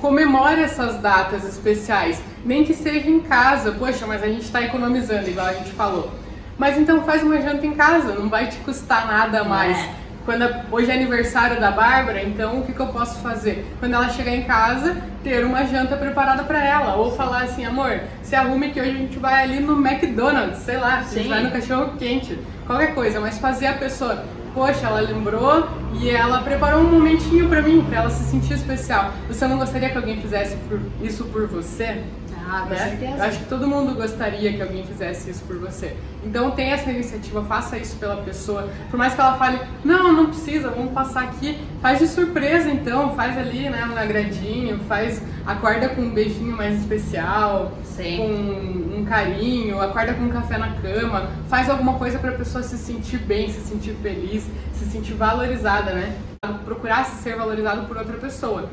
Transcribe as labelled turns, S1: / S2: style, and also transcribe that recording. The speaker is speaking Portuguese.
S1: comemore essas datas especiais, nem que seja em casa. Poxa, mas a gente está economizando, igual a gente falou. Mas então faz uma janta em casa, não vai te custar nada mais.
S2: É.
S1: Quando a- hoje é aniversário da Bárbara, então o que, que eu posso fazer? Quando ela chegar em casa, ter uma janta preparada para ela. Ou falar assim, amor, se arrume que hoje a gente vai ali no McDonald's, sei lá, a gente vai no cachorro quente, qualquer coisa, mas fazer a pessoa, poxa, ela lembrou e ela preparou um momentinho para mim, para ela se sentir especial. Você não gostaria que alguém fizesse por- isso por você?
S2: Ah, com
S1: né?
S2: certeza.
S1: Eu acho que todo mundo gostaria que alguém fizesse isso por você. Então tenha essa iniciativa, faça isso pela pessoa. Por mais que ela fale, não, não precisa, vamos passar aqui. Faz de surpresa então, faz ali, né, um agradinho, faz, acorda com um beijinho mais especial,
S2: Sim.
S1: com um carinho, acorda com um café na cama, faz alguma coisa pra pessoa se sentir bem, se sentir feliz, se sentir valorizada, né? Procurar ser valorizado por outra pessoa.